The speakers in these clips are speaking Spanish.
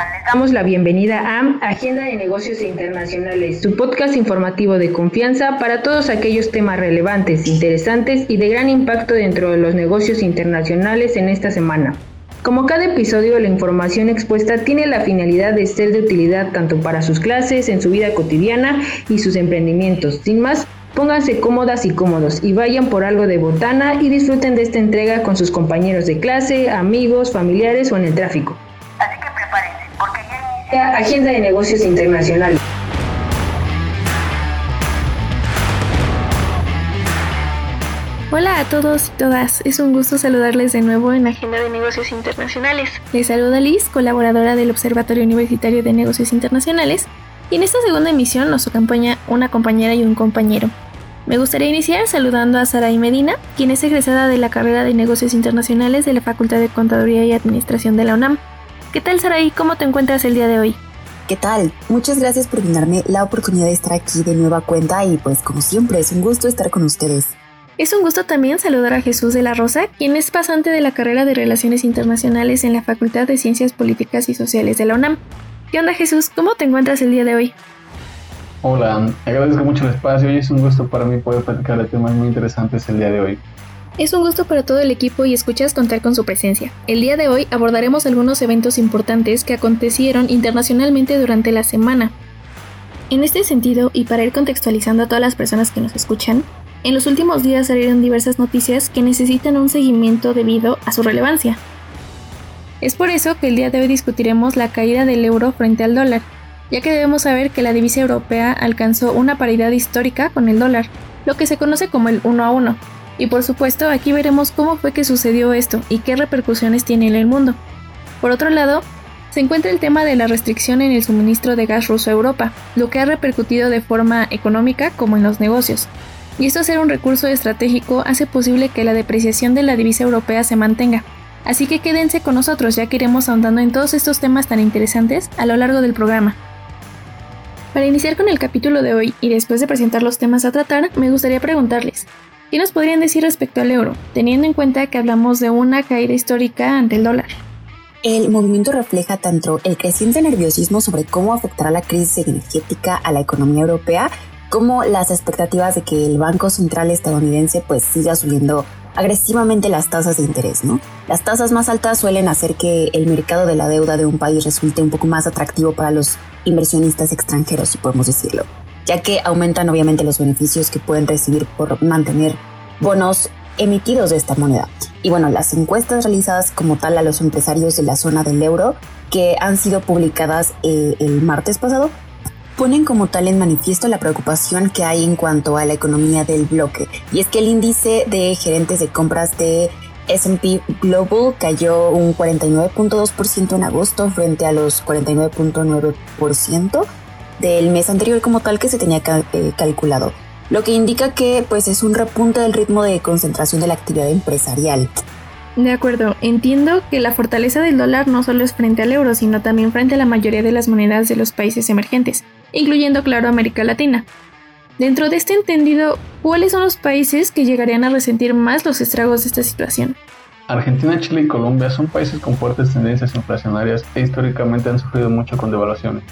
Les damos la bienvenida a Agenda de Negocios Internacionales, su podcast informativo de confianza para todos aquellos temas relevantes, interesantes y de gran impacto dentro de los negocios internacionales en esta semana. Como cada episodio, la información expuesta tiene la finalidad de ser de utilidad tanto para sus clases, en su vida cotidiana y sus emprendimientos. Sin más, pónganse cómodas y cómodos y vayan por algo de botana y disfruten de esta entrega con sus compañeros de clase, amigos, familiares o en el tráfico. Agenda de Negocios Internacionales. Hola a todos y todas, es un gusto saludarles de nuevo en Agenda de Negocios Internacionales. Les saluda Liz, colaboradora del Observatorio Universitario de Negocios Internacionales, y en esta segunda emisión nos acompaña una compañera y un compañero. Me gustaría iniciar saludando a Saraí Medina, quien es egresada de la carrera de Negocios Internacionales de la Facultad de Contaduría y Administración de la UNAM. ¿Qué tal Saraí? ¿Cómo te encuentras el día de hoy? ¿Qué tal? Muchas gracias por brindarme la oportunidad de estar aquí de nueva cuenta y pues como siempre es un gusto estar con ustedes. Es un gusto también saludar a Jesús de la Rosa, quien es pasante de la carrera de Relaciones Internacionales en la Facultad de Ciencias Políticas y Sociales de la UNAM. ¿Qué onda Jesús? ¿Cómo te encuentras el día de hoy? Hola, agradezco mucho el espacio y es un gusto para mí poder platicar de temas muy interesantes el día de hoy. Es un gusto para todo el equipo y escuchas contar con su presencia. El día de hoy abordaremos algunos eventos importantes que acontecieron internacionalmente durante la semana. En este sentido, y para ir contextualizando a todas las personas que nos escuchan, en los últimos días salieron diversas noticias que necesitan un seguimiento debido a su relevancia. Es por eso que el día de hoy discutiremos la caída del euro frente al dólar, ya que debemos saber que la divisa europea alcanzó una paridad histórica con el dólar, lo que se conoce como el 1 a 1. Y por supuesto, aquí veremos cómo fue que sucedió esto y qué repercusiones tiene en el mundo. Por otro lado, se encuentra el tema de la restricción en el suministro de gas ruso a Europa, lo que ha repercutido de forma económica como en los negocios, y esto ser un recurso estratégico hace posible que la depreciación de la divisa europea se mantenga. Así que quédense con nosotros ya que iremos ahondando en todos estos temas tan interesantes a lo largo del programa. Para iniciar con el capítulo de hoy y después de presentar los temas a tratar, me gustaría preguntarles, ¿qué nos podrían decir respecto al euro, teniendo en cuenta que hablamos de una caída histórica ante el dólar? El movimiento refleja tanto el creciente nerviosismo sobre cómo afectará la crisis energética a la economía europea como las expectativas de que el Banco Central estadounidense pues siga subiendo agresivamente las tasas de interés, ¿no? Las tasas más altas suelen hacer que el mercado de la deuda de un país resulte un poco más atractivo para los inversionistas extranjeros, si podemos decirlo, ya que aumentan obviamente los beneficios que pueden recibir por mantener bonos emitidos de esta moneda. Y bueno, las encuestas realizadas como tal a los empresarios de la zona del euro, que han sido publicadas eh, el martes pasado, ponen como tal en manifiesto la preocupación que hay en cuanto a la economía del bloque. Y es que el índice de gerentes de compras de SP Global cayó un 49.2% en agosto frente a los 49.9% del mes anterior como tal que se tenía eh, calculado, lo que indica que pues es un repunte del ritmo de concentración de la actividad empresarial. De acuerdo, entiendo que la fortaleza del dólar no solo es frente al euro, sino también frente a la mayoría de las monedas de los países emergentes incluyendo, claro, América Latina. Dentro de este entendido, ¿cuáles son los países que llegarían a resentir más los estragos de esta situación? Argentina, Chile y Colombia son países con fuertes tendencias inflacionarias e históricamente han sufrido mucho con devaluaciones.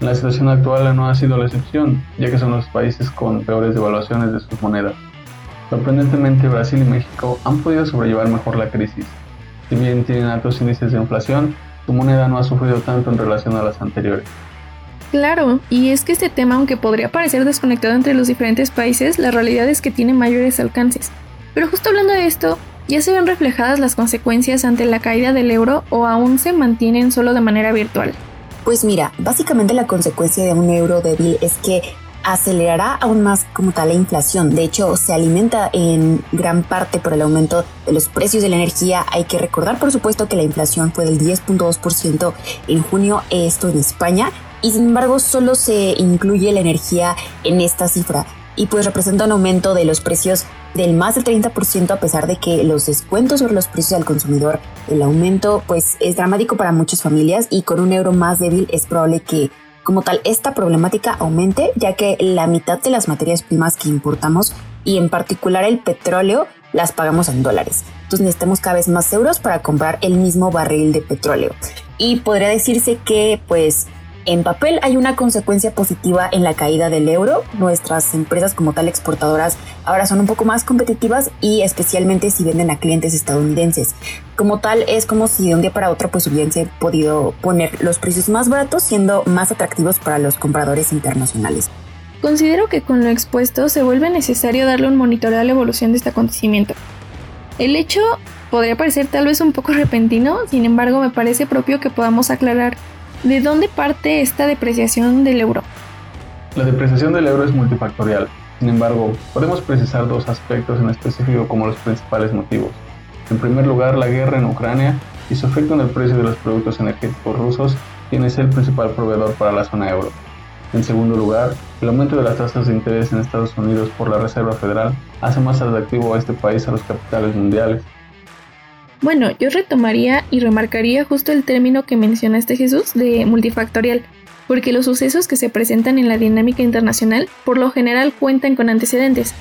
La situación actual no ha sido la excepción, ya que son los países con peores devaluaciones de sus monedas. Sorprendentemente, Brasil y México han podido sobrellevar mejor la crisis. Si bien tienen altos índices de inflación, su moneda no ha sufrido tanto en relación a las anteriores. Claro, y es que este tema, aunque podría parecer desconectado entre los diferentes países, la realidad es que tiene mayores alcances. Pero justo hablando de esto, ¿ya se ven reflejadas las consecuencias ante la caída del euro o aún se mantienen solo de manera virtual? Pues mira, básicamente la consecuencia de un euro débil es que acelerará aún más como tal la inflación. De hecho, se alimenta en gran parte por el aumento de los precios de la energía. Hay que recordar, por supuesto, que la inflación fue del 10.2% en junio, esto en España, y sin embargo solo se incluye la energía en esta cifra y pues representa un aumento de los precios del más del 30% a pesar de que los descuentos sobre los precios al consumidor, el aumento pues es dramático para muchas familias y con un euro más débil es probable que como tal esta problemática aumente ya que la mitad de las materias primas que importamos y en particular el petróleo las pagamos en dólares. Entonces necesitamos cada vez más euros para comprar el mismo barril de petróleo. y podría decirse que pues en papel hay una consecuencia positiva en la caída del euro. Nuestras empresas como tal exportadoras ahora son un poco más competitivas y especialmente si venden a clientes estadounidenses. Como tal es como si de un día para otro pues hubiese podido poner los precios más baratos siendo más atractivos para los compradores internacionales. Considero que con lo expuesto se vuelve necesario darle un monitoreo a la evolución de este acontecimiento. El hecho podría parecer tal vez un poco repentino, sin embargo me parece propio que podamos aclarar ¿De dónde parte esta depreciación del euro? La depreciación del euro es multifactorial. Sin embargo, podemos precisar dos aspectos en específico como los principales motivos. En primer lugar, la guerra en Ucrania y su efecto en el precio de los productos energéticos rusos, quien es el principal proveedor para la zona euro. En segundo lugar, el aumento de las tasas de interés en Estados Unidos por la Reserva Federal hace más atractivo a este país a los capitales mundiales, bueno, yo retomaría y remarcaría justo el término que mencionaste Jesús de multifactorial, porque los sucesos que se presentan en la dinámica internacional por lo general cuentan con antecedentes.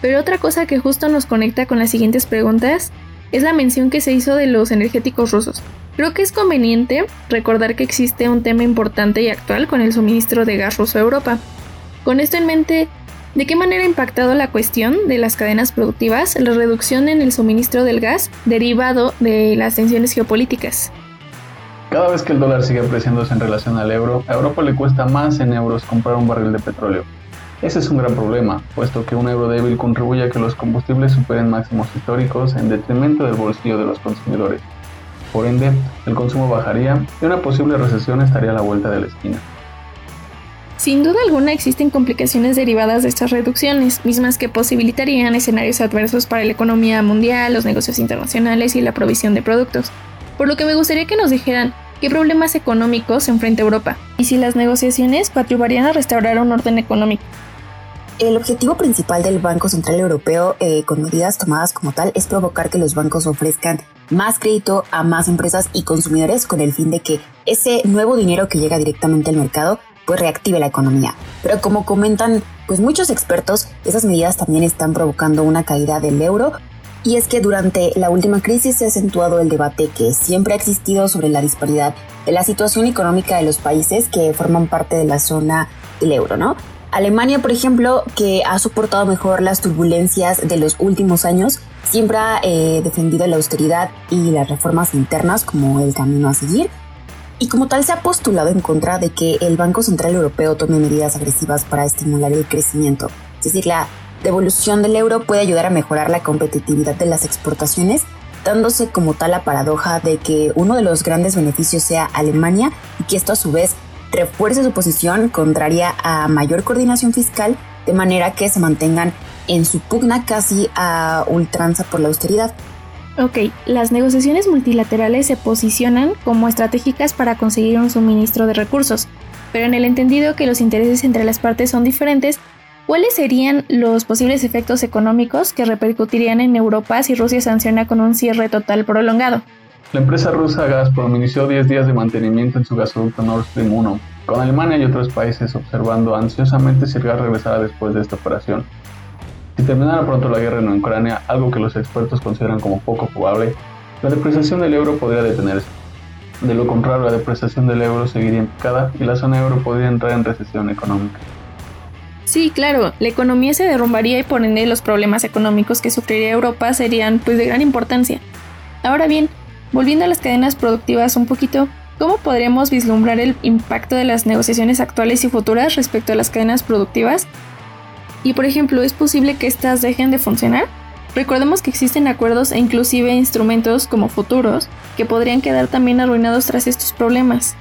Pero otra cosa que justo nos conecta con las siguientes preguntas es la mención que se hizo de los energéticos rusos. Creo que es conveniente recordar que existe un tema importante y actual con el suministro de gas ruso a Europa. Con esto en mente, ¿De qué manera ha impactado la cuestión de las cadenas productivas la reducción en el suministro del gas derivado de las tensiones geopolíticas? Cada vez que el dólar sigue apreciándose en relación al euro, a Europa le cuesta más en euros comprar un barril de petróleo. Ese es un gran problema, puesto que un euro débil contribuye a que los combustibles superen máximos históricos en detrimento del bolsillo de los consumidores. Por ende, el consumo bajaría y una posible recesión estaría a la vuelta de la esquina. Sin duda alguna existen complicaciones derivadas de estas reducciones, mismas que posibilitarían escenarios adversos para la economía mundial, los negocios internacionales y la provisión de productos. Por lo que me gustaría que nos dijeran qué problemas económicos enfrenta Europa y si las negociaciones contribuirían a restaurar un orden económico. El objetivo principal del Banco Central Europeo, eh, con medidas tomadas como tal, es provocar que los bancos ofrezcan más crédito a más empresas y consumidores con el fin de que ese nuevo dinero que llega directamente al mercado pues reactive la economía. Pero como comentan pues muchos expertos, esas medidas también están provocando una caída del euro y es que durante la última crisis se ha acentuado el debate que siempre ha existido sobre la disparidad de la situación económica de los países que forman parte de la zona del euro, ¿no? Alemania, por ejemplo, que ha soportado mejor las turbulencias de los últimos años, siempre ha eh, defendido la austeridad y las reformas internas como el camino a seguir, y como tal se ha postulado en contra de que el Banco Central Europeo tome medidas agresivas para estimular el crecimiento. Es decir, la devolución del euro puede ayudar a mejorar la competitividad de las exportaciones, dándose como tal la paradoja de que uno de los grandes beneficios sea Alemania y que esto a su vez refuerce su posición contraria a mayor coordinación fiscal, de manera que se mantengan en su pugna casi a ultranza por la austeridad. Ok, las negociaciones multilaterales se posicionan como estratégicas para conseguir un suministro de recursos, pero en el entendido que los intereses entre las partes son diferentes, ¿cuáles serían los posibles efectos económicos que repercutirían en Europa si Rusia sanciona con un cierre total prolongado? La empresa rusa Gazprom inició 10 días de mantenimiento en su gasoducto Nord Stream 1, con Alemania y otros países observando ansiosamente si el gas regresara después de esta operación. Si terminara pronto la guerra en Ucrania, algo que los expertos consideran como poco probable, la depreciación del euro podría detenerse. De lo contrario, la depreciación del euro seguiría en picada y la zona euro podría entrar en recesión económica. Sí, claro, la economía se derrumbaría y por ende los problemas económicos que sufriría Europa serían pues de gran importancia. Ahora bien, volviendo a las cadenas productivas un poquito, ¿cómo podríamos vislumbrar el impacto de las negociaciones actuales y futuras respecto a las cadenas productivas y por ejemplo, ¿es posible que éstas dejen de funcionar? Recordemos que existen acuerdos e inclusive instrumentos como futuros que podrían quedar también arruinados tras estos problemas.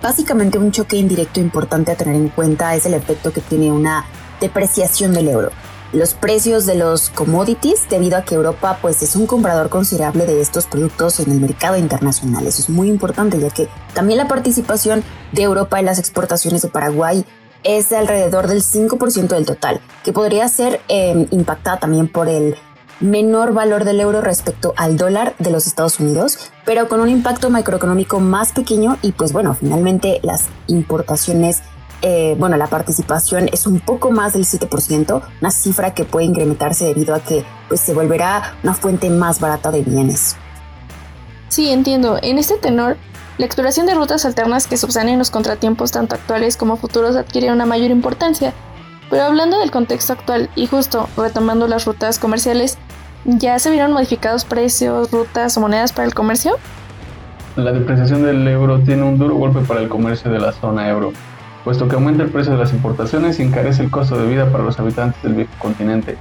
Básicamente un choque indirecto importante a tener en cuenta es el efecto que tiene una depreciación del euro. Los precios de los commodities debido a que Europa pues es un comprador considerable de estos productos en el mercado internacional. Eso es muy importante ya que también la participación de Europa en las exportaciones de Paraguay es de alrededor del 5% del total, que podría ser em, impactada también por el menor valor del euro respecto al dólar de los Estados Unidos, pero con un impacto macroeconómico más pequeño y pues bueno, finalmente las importaciones, eh, bueno, la participación es un poco más del 7%, una cifra que puede incrementarse debido a que pues se volverá una fuente más barata de bienes. Sí, entiendo. En este tenor, La exploración de rutas alternas que subsanen los contratiempos tanto actuales como futuros adquiere una mayor importancia. Pero hablando del contexto actual y justo retomando las rutas comerciales, ¿ya se vieron modificados precios, rutas o monedas para el comercio? La depreciación del euro tiene un duro golpe para el comercio de la zona euro, puesto que aumenta el precio de las importaciones y encarece el costo de vida para los habitantes del viejo continente.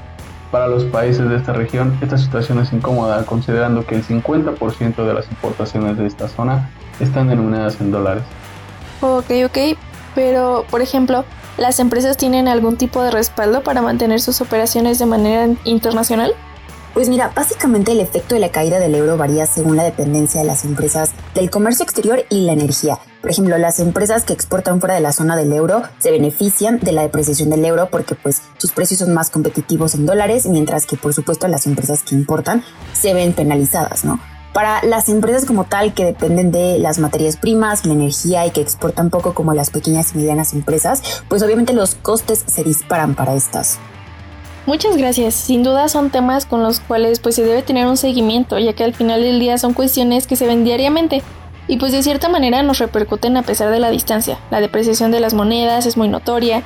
Para los países de esta región, esta situación es incómoda considerando que el 50% de las importaciones de esta zona están denominadas en dólares. Ok, ok, pero por ejemplo, ¿las empresas tienen algún tipo de respaldo para mantener sus operaciones de manera internacional? Pues mira, básicamente el efecto de la caída del euro varía según la dependencia de las empresas del comercio exterior y la energía. Por ejemplo, las empresas que exportan fuera de la zona del euro se benefician de la depreciación del euro porque pues sus precios son más competitivos en dólares, mientras que por supuesto las empresas que importan se ven penalizadas, ¿no? Para las empresas como tal que dependen de las materias primas, la energía y que exportan poco como las pequeñas y medianas empresas, pues obviamente los costes se disparan para estas. Muchas gracias. Sin duda son temas con los cuales pues se debe tener un seguimiento, ya que al final del día son cuestiones que se ven diariamente y pues de cierta manera nos repercuten a pesar de la distancia. La depreciación de las monedas es muy notoria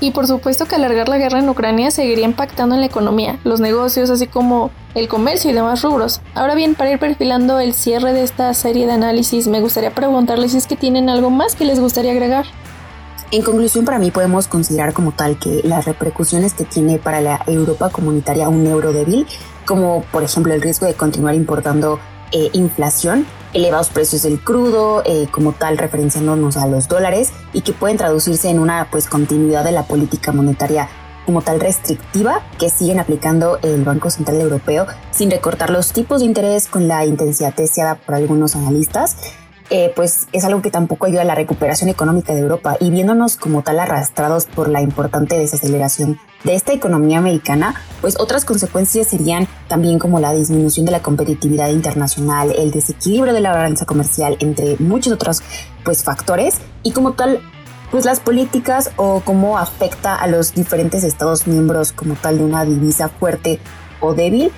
y por supuesto que alargar la guerra en Ucrania seguiría impactando en la economía, los negocios, así como el comercio y demás rubros. Ahora bien, para ir perfilando el cierre de esta serie de análisis, me gustaría preguntarles si es que tienen algo más que les gustaría agregar. En conclusión, para mí podemos considerar como tal que las repercusiones que tiene para la Europa comunitaria un euro débil, como por ejemplo el riesgo de continuar importando eh, inflación, elevados precios del crudo, eh, como tal referenciándonos a los dólares, y que pueden traducirse en una pues continuidad de la política monetaria como tal restrictiva que siguen aplicando el Banco Central Europeo sin recortar los tipos de interés con la intensidad deseada por algunos analistas eh, pues es algo que tampoco ayuda a la recuperación económica de Europa. Y viéndonos como tal arrastrados por la importante desaceleración de esta economía americana, pues otras consecuencias serían también como la disminución de la competitividad internacional, el desequilibrio de la balanza comercial, entre muchos otros pues factores. Y como tal pues las políticas o cómo afecta a los diferentes estados miembros como tal de una divisa fuerte o débil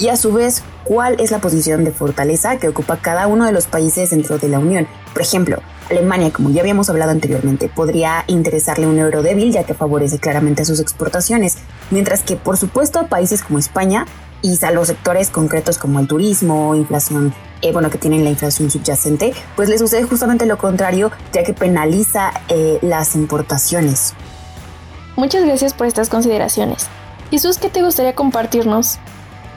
y a su vez cuál es la posición de fortaleza que ocupa cada uno de los países dentro de la Unión. Por ejemplo, Alemania, como ya habíamos hablado anteriormente, podría interesarle un euro débil ya que favorece claramente sus exportaciones, mientras que por supuesto a países como España y a los sectores concretos como el turismo, inflación, eh, bueno, que tienen la inflación subyacente, pues les sucede justamente lo contrario, ya que penaliza eh, las importaciones. Muchas gracias por estas consideraciones. Jesús, ¿qué te gustaría compartirnos?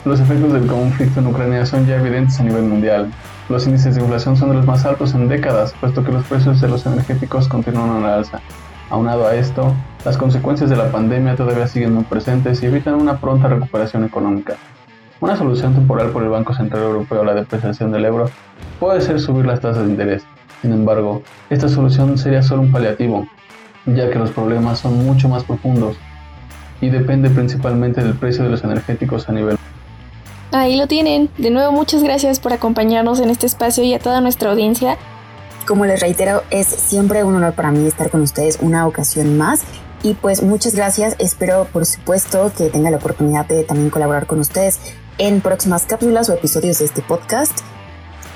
Los efectos del conflicto en Ucrania son ya evidentes a nivel mundial. Los índices de inflación son de los más altos en décadas, puesto que los precios de los energéticos continúan a la alza. Aunado a esto, las consecuencias de la pandemia todavía siguen muy presentes y evitan una pronta recuperación económica. Una solución temporal por el Banco Central Europeo a la depreciación del euro puede ser subir las tasas de interés. Sin embargo, esta solución sería solo un paliativo, ya que los problemas son mucho más profundos y depende principalmente del precio de los energéticos a nivel Ahí lo tienen. De nuevo, muchas gracias por acompañarnos en este espacio y a toda nuestra audiencia. Como les reitero, es siempre un honor para mí estar con ustedes una ocasión más. Y pues muchas gracias. Espero, por supuesto, que tenga la oportunidad de también colaborar con ustedes en próximas cápsulas o episodios de este podcast.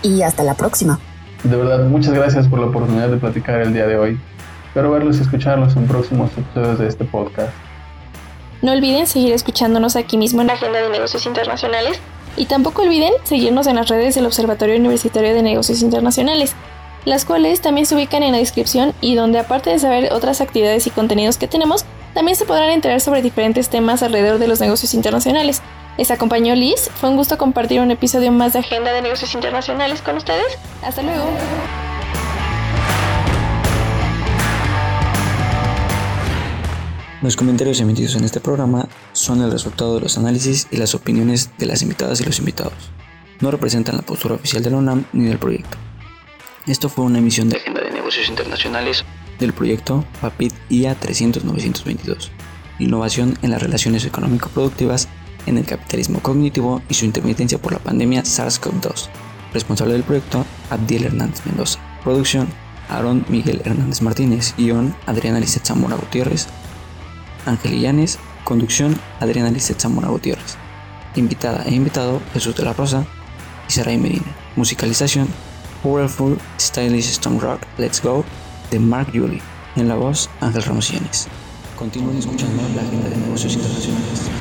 Y hasta la próxima. De verdad, muchas gracias por la oportunidad de platicar el día de hoy. Espero verlos y escucharlos en próximos episodios de este podcast. No olviden seguir escuchándonos aquí mismo en la Agenda de Negocios Internacionales y tampoco olviden seguirnos en las redes del Observatorio Universitario de Negocios Internacionales, las cuales también se ubican en la descripción y donde aparte de saber otras actividades y contenidos que tenemos, también se podrán enterar sobre diferentes temas alrededor de los negocios internacionales. Les acompañó Liz, fue un gusto compartir un episodio más de Agenda de Negocios Internacionales con ustedes. Hasta luego. Los comentarios emitidos en este programa son el resultado de los análisis y las opiniones de las invitadas y los invitados. No representan la postura oficial de la UNAM ni del proyecto. Esto fue una emisión de Agenda de Negocios Internacionales del proyecto PAPIT IA 300-922, Innovación en las relaciones económico-productivas en el capitalismo cognitivo y su intermitencia por la pandemia SARS-CoV-2. Responsable del proyecto, Abdiel Hernández Mendoza. Producción, Aaron Miguel Hernández Martínez. Guión, Adriana Lizeth Zamora Gutiérrez. Ángel Illanes, conducción Adriana Lizeth Zamora Gutiérrez, invitada e invitado Jesús de la Rosa y Saray Medina, musicalización Powerful Stylish Stone Rock Let's Go de Mark Julie, en la voz Ángel Ramos Continúen escuchando la agenda de negocios internacionales.